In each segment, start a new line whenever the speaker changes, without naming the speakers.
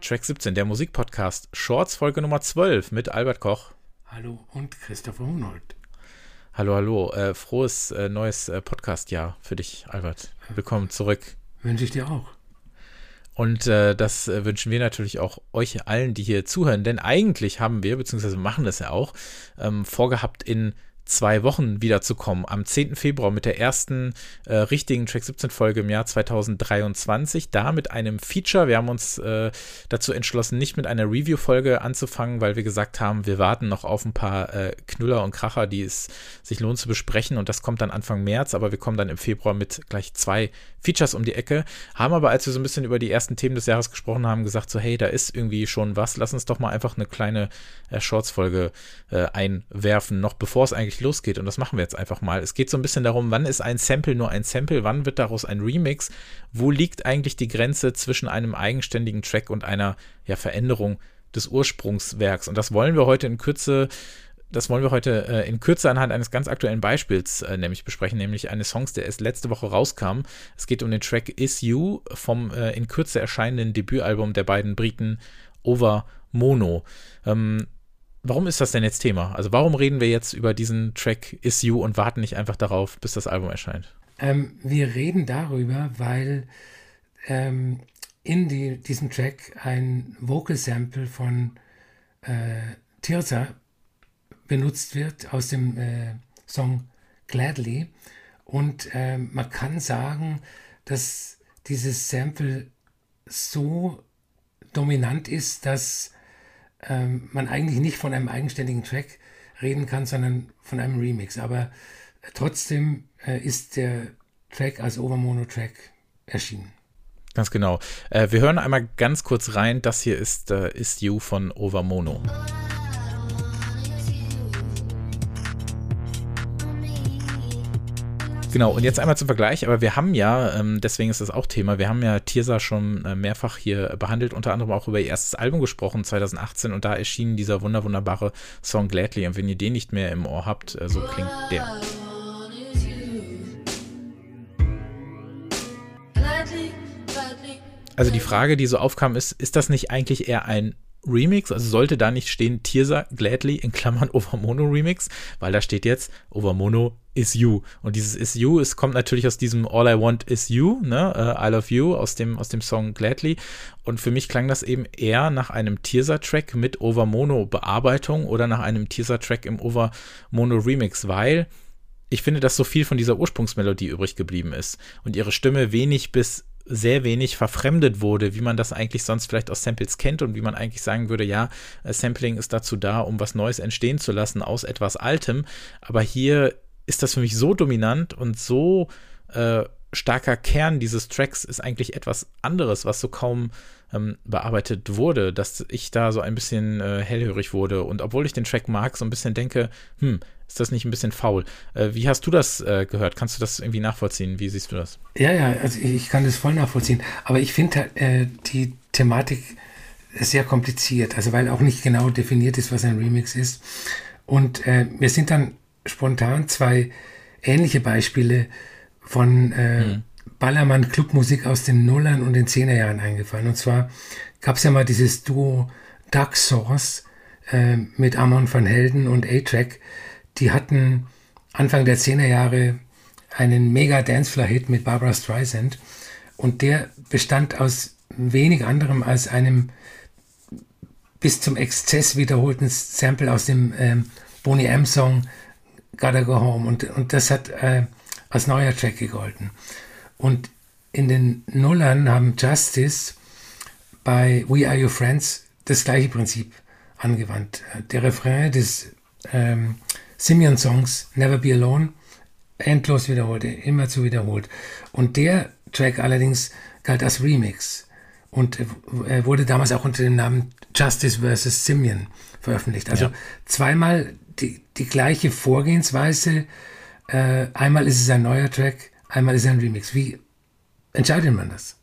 Track 17, der Musikpodcast Shorts Folge Nummer 12 mit Albert Koch.
Hallo und Christopher Hunold.
Hallo, hallo. Äh, frohes äh, neues äh, Podcast-Jahr für dich, Albert. Willkommen zurück.
Wünsche ich dir auch.
Und äh, das äh, wünschen wir natürlich auch euch allen, die hier zuhören. Denn eigentlich haben wir, beziehungsweise machen das ja auch, ähm, vorgehabt, in zwei Wochen wiederzukommen. Am 10. Februar mit der ersten äh, richtigen Track 17 Folge im Jahr 2023. Da mit einem Feature. Wir haben uns äh, dazu entschlossen, nicht mit einer Review-Folge anzufangen, weil wir gesagt haben, wir warten noch auf ein paar äh, Knüller und Kracher, die es sich lohnt zu besprechen. Und das kommt dann Anfang März. Aber wir kommen dann im Februar mit gleich zwei Features um die Ecke. Haben aber, als wir so ein bisschen über die ersten Themen des Jahres gesprochen haben, gesagt so, hey, da ist irgendwie schon was. Lass uns doch mal einfach eine kleine äh, Shorts-Folge äh, einwerfen, noch bevor es eigentlich losgeht. Und das machen wir jetzt einfach mal. Es geht so ein bisschen darum, wann ist ein Sample nur ein Sample, wann wird daraus ein Remix, wo liegt eigentlich die Grenze zwischen einem eigenständigen Track und einer ja, Veränderung des Ursprungswerks. Und das wollen wir heute in Kürze das wollen wir heute äh, in Kürze anhand eines ganz aktuellen Beispiels äh, nämlich besprechen, nämlich eines Songs, der erst letzte Woche rauskam. Es geht um den Track Is You vom äh, in Kürze erscheinenden Debütalbum der beiden Briten Over Mono. Ähm, Warum ist das denn jetzt Thema? Also warum reden wir jetzt über diesen Track Is You und warten nicht einfach darauf, bis das Album erscheint?
Ähm, wir reden darüber, weil ähm, in die, diesem Track ein Vocal Sample von äh, Tirza benutzt wird aus dem äh, Song Gladly. Und äh, man kann sagen, dass dieses Sample so dominant ist, dass ähm, man eigentlich nicht von einem eigenständigen Track reden kann, sondern von einem Remix. Aber trotzdem äh, ist der Track als Overmono-Track erschienen.
Ganz genau. Äh, wir hören einmal ganz kurz rein. Das hier ist äh, Is You von Overmono. Genau, und jetzt einmal zum Vergleich, aber wir haben ja, ähm, deswegen ist das auch Thema, wir haben ja Tirsa schon äh, mehrfach hier behandelt, unter anderem auch über ihr erstes Album gesprochen, 2018, und da erschien dieser wunder wunderbare Song Gladly. Und wenn ihr den nicht mehr im Ohr habt, äh, so klingt der. Also die Frage, die so aufkam, ist, ist das nicht eigentlich eher ein Remix, also sollte da nicht stehen Tirsa Gladly in Klammern Overmono Remix, weil da steht jetzt Overmono is you. Und dieses is you, es kommt natürlich aus diesem All I Want is you, ne, uh, I love you, aus dem, aus dem Song Gladly. Und für mich klang das eben eher nach einem Tirsa-Track mit Overmono-Bearbeitung oder nach einem Tirsa-Track im Overmono Remix, weil ich finde, dass so viel von dieser Ursprungsmelodie übrig geblieben ist und ihre Stimme wenig bis sehr wenig verfremdet wurde, wie man das eigentlich sonst vielleicht aus Samples kennt und wie man eigentlich sagen würde, ja, äh, Sampling ist dazu da, um was Neues entstehen zu lassen aus etwas Altem. Aber hier ist das für mich so dominant und so äh, starker Kern dieses Tracks ist eigentlich etwas anderes, was so kaum ähm, bearbeitet wurde, dass ich da so ein bisschen äh, hellhörig wurde. Und obwohl ich den Track mag, so ein bisschen denke, hm, ist das nicht ein bisschen faul? Äh, wie hast du das äh, gehört? Kannst du das irgendwie nachvollziehen? Wie siehst du das?
Ja, ja, also ich kann das voll nachvollziehen. Aber ich finde äh, die Thematik sehr kompliziert, also weil auch nicht genau definiert ist, was ein Remix ist. Und äh, mir sind dann spontan zwei ähnliche Beispiele von äh, mhm. Ballermann Clubmusik aus den Nullern und den Zehnerjahren eingefallen. Und zwar gab es ja mal dieses Duo Duck Source äh, mit Amon van Helden und A-Track. Die hatten Anfang der Zehnerjahre einen mega Dancefloor-Hit mit Barbara Streisand. Und der bestand aus wenig anderem als einem bis zum Exzess wiederholten Sample aus dem ähm, Boney M-Song Gotta Go Home. Und, und das hat äh, als neuer Track gegolten. Und in den Nullern haben Justice bei We Are Your Friends das gleiche Prinzip angewandt. Der Refrain des ähm, Simeon-Songs Never Be Alone endlos wiederholt, immer zu wiederholt. Und der Track allerdings galt als Remix und äh, wurde damals auch unter dem Namen Justice vs. Simeon veröffentlicht. Also ja. zweimal die, die gleiche Vorgehensweise. Äh, einmal ist es ein neuer Track, einmal ist ein Remix. Wie entscheidet man das?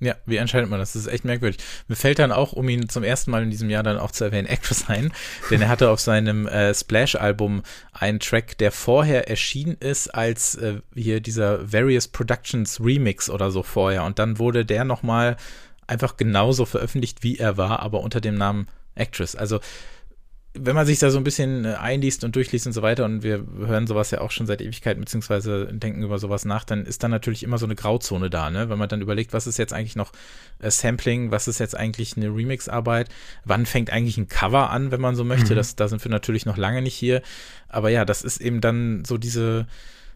Ja, wie entscheidet man das? Das ist echt merkwürdig. Mir fällt dann auch, um ihn zum ersten Mal in diesem Jahr dann auch zu erwähnen, Actress ein, denn er hatte auf seinem äh, Splash-Album einen Track, der vorher erschienen ist als äh, hier dieser Various Productions Remix oder so vorher und dann wurde der nochmal einfach genauso veröffentlicht, wie er war, aber unter dem Namen Actress. Also wenn man sich da so ein bisschen äh, einliest und durchliest und so weiter, und wir hören sowas ja auch schon seit Ewigkeiten, beziehungsweise denken über sowas nach, dann ist da natürlich immer so eine Grauzone da, ne? Wenn man dann überlegt, was ist jetzt eigentlich noch äh, Sampling, was ist jetzt eigentlich eine Remix-Arbeit, wann fängt eigentlich ein Cover an, wenn man so möchte, mhm. das, da sind wir natürlich noch lange nicht hier. Aber ja, das ist eben dann so diese,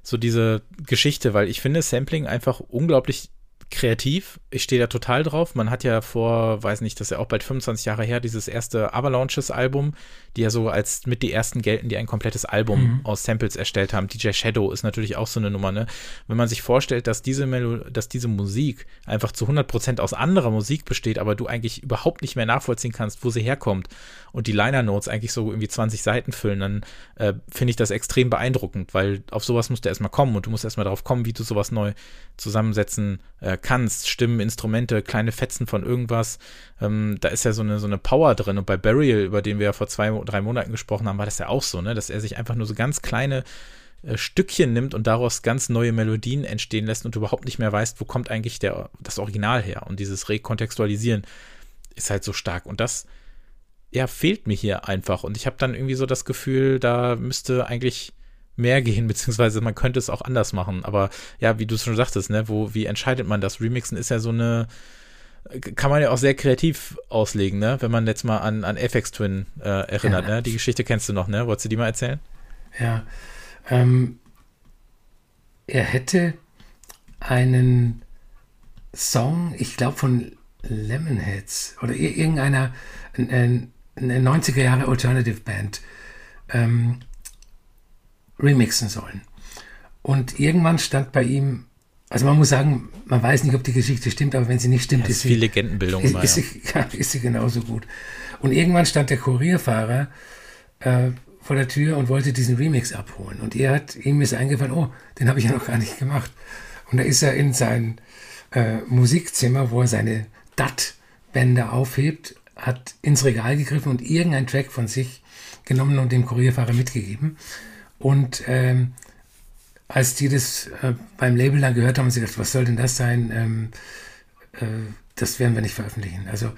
so diese Geschichte, weil ich finde Sampling einfach unglaublich kreativ. Ich stehe da total drauf. Man hat ja vor, weiß nicht, das ist ja auch bald 25 Jahre her, dieses erste Avalanches-Album, die ja so als mit die ersten gelten, die ein komplettes Album mhm. aus Samples erstellt haben. DJ Shadow ist natürlich auch so eine Nummer, ne? Wenn man sich vorstellt, dass diese Melo dass diese Musik einfach zu 100 Prozent aus anderer Musik besteht, aber du eigentlich überhaupt nicht mehr nachvollziehen kannst, wo sie herkommt und die Liner Notes eigentlich so irgendwie 20 Seiten füllen, dann äh, finde ich das extrem beeindruckend, weil auf sowas musst du erstmal kommen und du musst erstmal darauf kommen, wie du sowas neu zusammensetzen äh, kannst. Stimmen, Instrumente, kleine Fetzen von irgendwas. Ähm, da ist ja so eine, so eine Power drin. Und bei Burial, über den wir ja vor zwei, drei Monaten gesprochen haben, war das ja auch so, ne? dass er sich einfach nur so ganz kleine äh, Stückchen nimmt und daraus ganz neue Melodien entstehen lässt und überhaupt nicht mehr weißt, wo kommt eigentlich der, das Original her. Und dieses Rekontextualisieren ist halt so stark. Und das ja, fehlt mir hier einfach. Und ich habe dann irgendwie so das Gefühl, da müsste eigentlich mehr gehen, beziehungsweise man könnte es auch anders machen. Aber ja, wie du es schon sagtest, ne, wo, wie entscheidet man das? Remixen ist ja so eine, kann man ja auch sehr kreativ auslegen, ne? Wenn man jetzt mal an, an FX Twin äh, erinnert, ja. ne? Die Geschichte kennst du noch, ne? Wolltest du die mal erzählen?
Ja. Ähm, er hätte einen Song, ich glaube von Lemonheads oder irgendeiner, eine 90er Jahre Alternative Band, ähm, remixen sollen. Und irgendwann stand bei ihm, also man muss sagen, man weiß nicht, ob die Geschichte stimmt, aber wenn sie nicht stimmt,
ja, ist,
ist,
viel Legendenbildung
ist, ist, sie, ja, ist sie genauso gut. Und irgendwann stand der Kurierfahrer äh, vor der Tür und wollte diesen Remix abholen. Und er hat, ihm ist eingefallen, oh, den habe ich ja noch gar nicht gemacht. Und da ist er in sein äh, Musikzimmer, wo er seine DAT-Bänder aufhebt, hat ins Regal gegriffen und irgendein Track von sich genommen und dem Kurierfahrer mitgegeben. Und ähm, als die das äh, beim Label dann gehört haben, haben sie gedacht, was soll denn das sein? Ähm, äh, das werden wir nicht veröffentlichen. Also,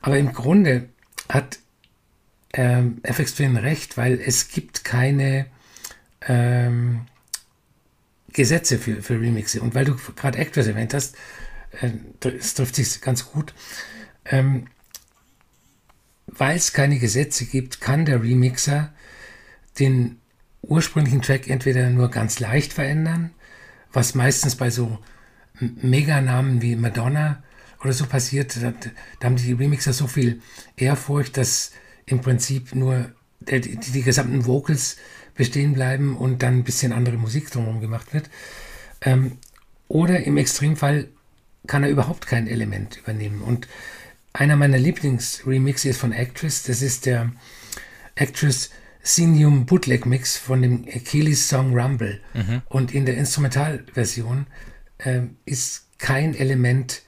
aber im Grunde hat ähm, FX Twin recht, weil es gibt keine ähm, Gesetze für, für Remixe. Und weil du gerade Actors erwähnt hast, äh, es trifft sich ganz gut. Ähm, weil es keine Gesetze gibt, kann der Remixer den ursprünglichen Track entweder nur ganz leicht verändern, was meistens bei so Meganamen wie Madonna oder so passiert. Da, da haben die Remixer so viel Ehrfurcht, dass im Prinzip nur die, die, die, gesamten Vocals bestehen bleiben und dann ein bisschen andere Musik drumherum gemacht wird. Ähm, oder im Extremfall kann er überhaupt kein Element übernehmen. Und einer meiner Lieblingsremixe ist von Actress. Das ist der Actress Sinium Bootleg Mix von dem Achilles Song Rumble. Mhm. Und in der Instrumentalversion äh, ist kein Element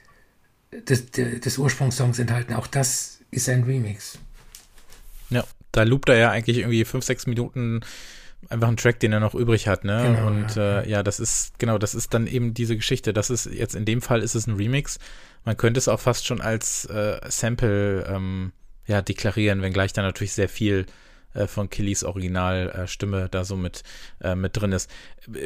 des, des Ursprungssongs enthalten. Auch das ist ein Remix.
Ja, da loopt er ja eigentlich irgendwie fünf, sechs Minuten einfach einen Track, den er noch übrig hat, ne? Genau, und ja. Äh, ja, das ist, genau, das ist dann eben diese Geschichte. Das ist jetzt in dem Fall ist es ein Remix. Man könnte es auch fast schon als äh, Sample ähm, ja, deklarieren, wenngleich da natürlich sehr viel äh, von Kellys Originalstimme äh, da so mit, äh, mit drin ist.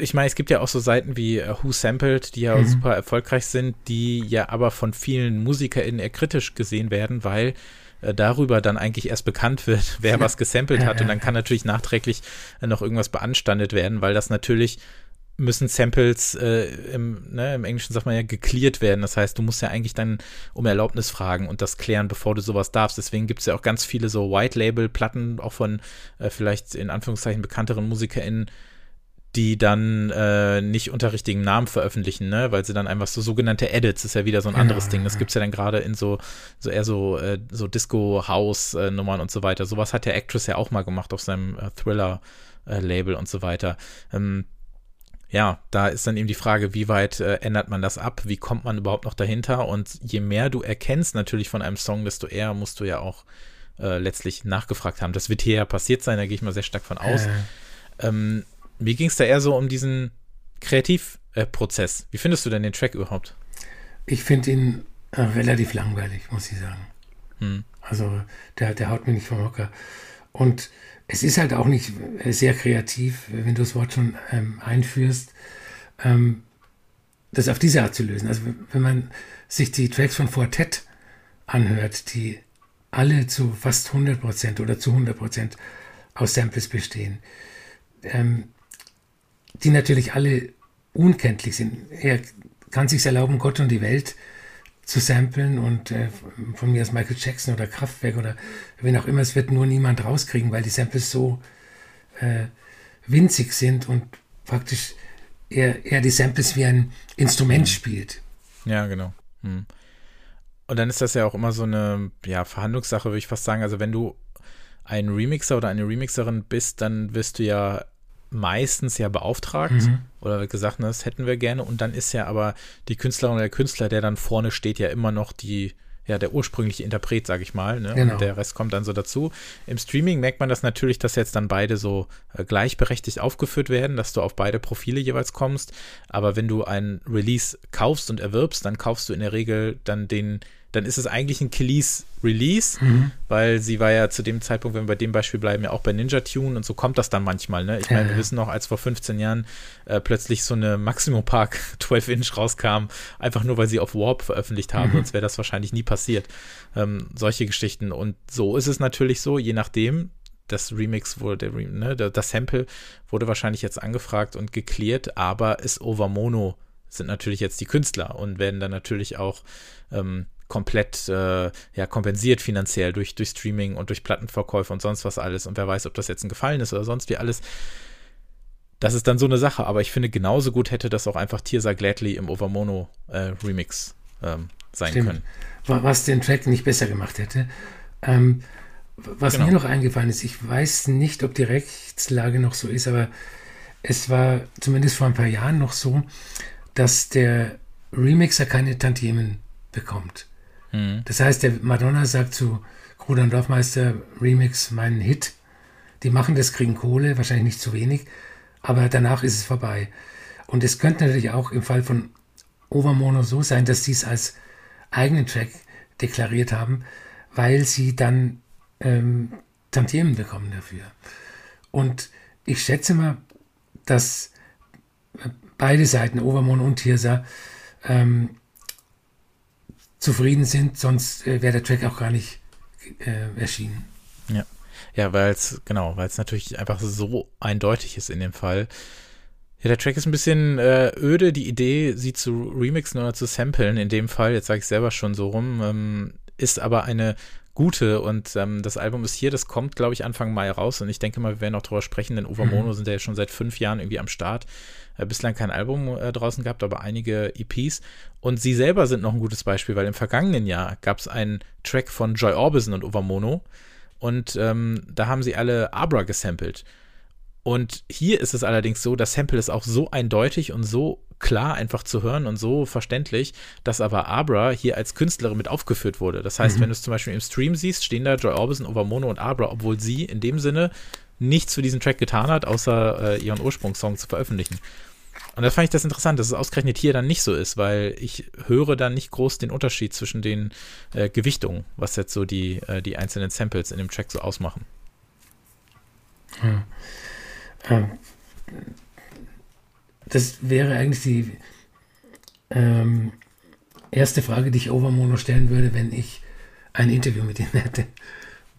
Ich meine, es gibt ja auch so Seiten wie äh, Who Sampled, die ja mhm. super erfolgreich sind, die ja aber von vielen MusikerInnen eher kritisch gesehen werden, weil äh, darüber dann eigentlich erst bekannt wird, wer was gesampelt hat. Und dann kann natürlich nachträglich noch irgendwas beanstandet werden, weil das natürlich müssen Samples äh, im, ne, im Englischen sagt man ja geklärt werden. Das heißt, du musst ja eigentlich dann um Erlaubnis fragen und das klären, bevor du sowas darfst. Deswegen gibt es ja auch ganz viele so White-Label-Platten, auch von äh, vielleicht in Anführungszeichen bekannteren MusikerInnen, die dann äh, nicht unter richtigen Namen veröffentlichen, ne? weil sie dann einfach so sogenannte Edits, ist ja wieder so ein anderes ja, Ding. Das gibt es ja dann gerade in so, so eher so, äh, so Disco-House-Nummern und so weiter. Sowas hat der Actress ja auch mal gemacht auf seinem äh, Thriller-Label und so weiter. Ähm, ja, da ist dann eben die Frage, wie weit äh, ändert man das ab? Wie kommt man überhaupt noch dahinter? Und je mehr du erkennst natürlich von einem Song, desto eher musst du ja auch äh, letztlich nachgefragt haben. Das wird hier ja passiert sein, da gehe ich mal sehr stark von aus. Äh. Ähm, mir ging es da eher so um diesen Kreativprozess. Wie findest du denn den Track überhaupt?
Ich finde ihn äh, relativ langweilig, muss ich sagen. Hm. Also der, der haut mir nicht vom Hocker. Und es ist halt auch nicht äh, sehr kreativ, wenn du das Wort schon ähm, einführst, ähm, das auf diese Art zu lösen. Also wenn man sich die Tracks von Fortet anhört, die alle zu fast 100% oder zu 100% aus Samples bestehen, ähm, die natürlich alle unkenntlich sind. Er kann sich erlauben, Gott und die Welt zu samplen und äh, von mir aus Michael Jackson oder Kraftwerk oder wen auch immer, es wird nur niemand rauskriegen, weil die Samples so äh, winzig sind und praktisch er, er die Samples wie ein Instrument mhm. spielt.
Ja, genau. Hm. Und dann ist das ja auch immer so eine ja, Verhandlungssache, würde ich fast sagen. Also wenn du ein Remixer oder eine Remixerin bist, dann wirst du ja meistens ja beauftragt mhm. oder gesagt, das hätten wir gerne. Und dann ist ja aber die Künstlerin oder der Künstler, der dann vorne steht, ja immer noch die, ja, der ursprüngliche Interpret, sag ich mal. Ne? Genau. Und der Rest kommt dann so dazu. Im Streaming merkt man das natürlich, dass jetzt dann beide so äh, gleichberechtigt aufgeführt werden, dass du auf beide Profile jeweils kommst. Aber wenn du ein Release kaufst und erwirbst, dann kaufst du in der Regel dann den dann ist es eigentlich ein Kelis Release, mhm. weil sie war ja zu dem Zeitpunkt, wenn wir bei dem Beispiel bleiben, ja auch bei Ninja Tune und so kommt das dann manchmal. Ne? Ich meine, ja, wir wissen noch, als vor 15 Jahren äh, plötzlich so eine Maximum Park 12 Inch rauskam, einfach nur weil sie auf Warp veröffentlicht haben, mhm. sonst wäre das wahrscheinlich nie passiert. Ähm, solche Geschichten. Und so ist es natürlich so, je nachdem, das Remix wurde, ne, das Sample wurde wahrscheinlich jetzt angefragt und geklärt, aber ist Over Mono sind natürlich jetzt die Künstler und werden dann natürlich auch ähm, komplett äh, ja, kompensiert finanziell durch, durch Streaming und durch Plattenverkäufe und sonst was alles. Und wer weiß, ob das jetzt ein Gefallen ist oder sonst wie alles. Das ist dann so eine Sache, aber ich finde, genauso gut hätte das auch einfach Tirsa Gladly im Overmono äh, Remix ähm, sein Stimmt. können.
Was den Track nicht besser gemacht hätte. Ähm, was genau. mir noch eingefallen ist, ich weiß nicht, ob die Rechtslage noch so ist, aber es war zumindest vor ein paar Jahren noch so, dass der Remixer keine Tantiemen bekommt. Mhm. Das heißt, der Madonna sagt zu Gruder und Dorfmeister Remix meinen Hit. Die machen das, kriegen Kohle, wahrscheinlich nicht zu wenig, aber danach ist es vorbei. Und es könnte natürlich auch im Fall von Overmono so sein, dass sie es als eigenen Track deklariert haben, weil sie dann ähm, Tantiemen bekommen dafür. Und ich schätze mal, dass beide Seiten, Overmono und Tirsa, ähm, zufrieden sind, sonst äh, wäre der Track auch gar nicht äh, erschienen.
Ja. Ja, weil es, genau, weil es natürlich einfach so eindeutig ist in dem Fall. Ja, der Track ist ein bisschen äh, öde, die Idee, sie zu remixen oder zu samplen, in dem Fall, jetzt sage ich selber schon so rum, ähm, ist aber eine gute und ähm, das Album ist hier, das kommt, glaube ich, Anfang Mai raus und ich denke mal, wir werden auch drüber sprechen, denn Overmono mhm. sind ja schon seit fünf Jahren irgendwie am Start äh, bislang kein Album äh, draußen gehabt, aber einige EPs. Und sie selber sind noch ein gutes Beispiel, weil im vergangenen Jahr gab es einen Track von Joy Orbison und Overmono. Und ähm, da haben sie alle Abra gesampelt. Und hier ist es allerdings so, das Sample ist auch so eindeutig und so klar einfach zu hören und so verständlich, dass aber Abra hier als Künstlerin mit aufgeführt wurde. Das heißt, mhm. wenn du es zum Beispiel im Stream siehst, stehen da Joy Orbison, Overmono und Abra, obwohl sie in dem Sinne nichts für diesen Track getan hat, außer äh, ihren Ursprungssong zu veröffentlichen. Und da fand ich das interessant, dass es ausgerechnet hier dann nicht so ist, weil ich höre dann nicht groß den Unterschied zwischen den äh, Gewichtungen, was jetzt so die, äh, die einzelnen Samples in dem Track so ausmachen.
Ja. Das wäre eigentlich die ähm, erste Frage, die ich Overmono stellen würde, wenn ich ein Interview mit ihm hätte,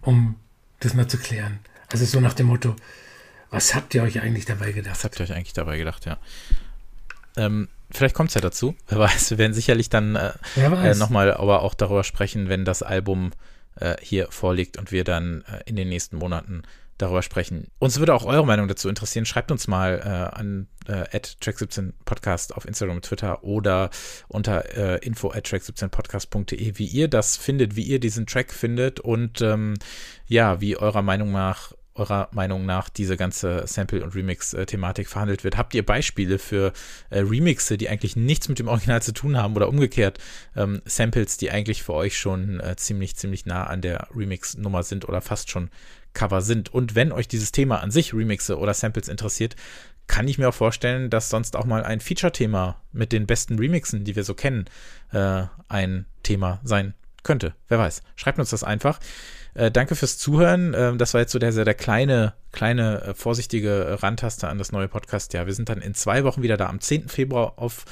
um das mal zu klären. Also so nach dem Motto, was habt ihr euch eigentlich dabei gedacht? Was
habt ihr euch eigentlich dabei gedacht, ja. Ähm, vielleicht kommt es ja dazu. Wer weiß, wir werden sicherlich dann äh, äh, nochmal aber auch darüber sprechen, wenn das Album äh, hier vorliegt und wir dann äh, in den nächsten Monaten darüber sprechen. Uns würde auch eure Meinung dazu interessieren. Schreibt uns mal äh, an äh, track17 Podcast auf Instagram Twitter oder unter äh, info at track17podcast.de, wie ihr das findet, wie ihr diesen Track findet und ähm, ja, wie eurer Meinung nach eurer Meinung nach diese ganze Sample- und Remix-Thematik verhandelt wird. Habt ihr Beispiele für äh, Remixe, die eigentlich nichts mit dem Original zu tun haben oder umgekehrt ähm, Samples, die eigentlich für euch schon äh, ziemlich, ziemlich nah an der Remix-Nummer sind oder fast schon Cover sind? Und wenn euch dieses Thema an sich, Remixe oder Samples interessiert, kann ich mir auch vorstellen, dass sonst auch mal ein Feature-Thema mit den besten Remixen, die wir so kennen, äh, ein Thema sein könnte. Wer weiß. Schreibt uns das einfach. Äh, danke fürs Zuhören. Ähm, das war jetzt so der, der kleine, kleine, äh, vorsichtige Randtaster an das neue Podcast. Ja, wir sind dann in zwei Wochen wieder da am 10. Februar auf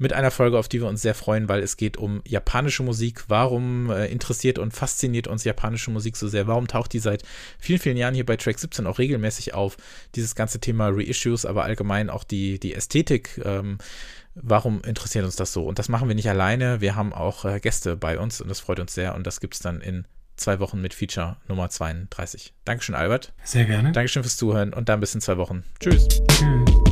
mit einer Folge, auf die wir uns sehr freuen, weil es geht um japanische Musik. Warum äh, interessiert und fasziniert uns japanische Musik so sehr? Warum taucht die seit vielen, vielen Jahren hier bei Track 17 auch regelmäßig auf? Dieses ganze Thema Reissues, aber allgemein auch die, die Ästhetik. Ähm, warum interessiert uns das so? Und das machen wir nicht alleine. Wir haben auch äh, Gäste bei uns und das freut uns sehr. Und das gibt es dann in zwei Wochen mit Feature Nummer 32. Dankeschön, Albert.
Sehr gerne.
Dankeschön fürs Zuhören und dann bis in zwei Wochen. Tschüss. Tschüss.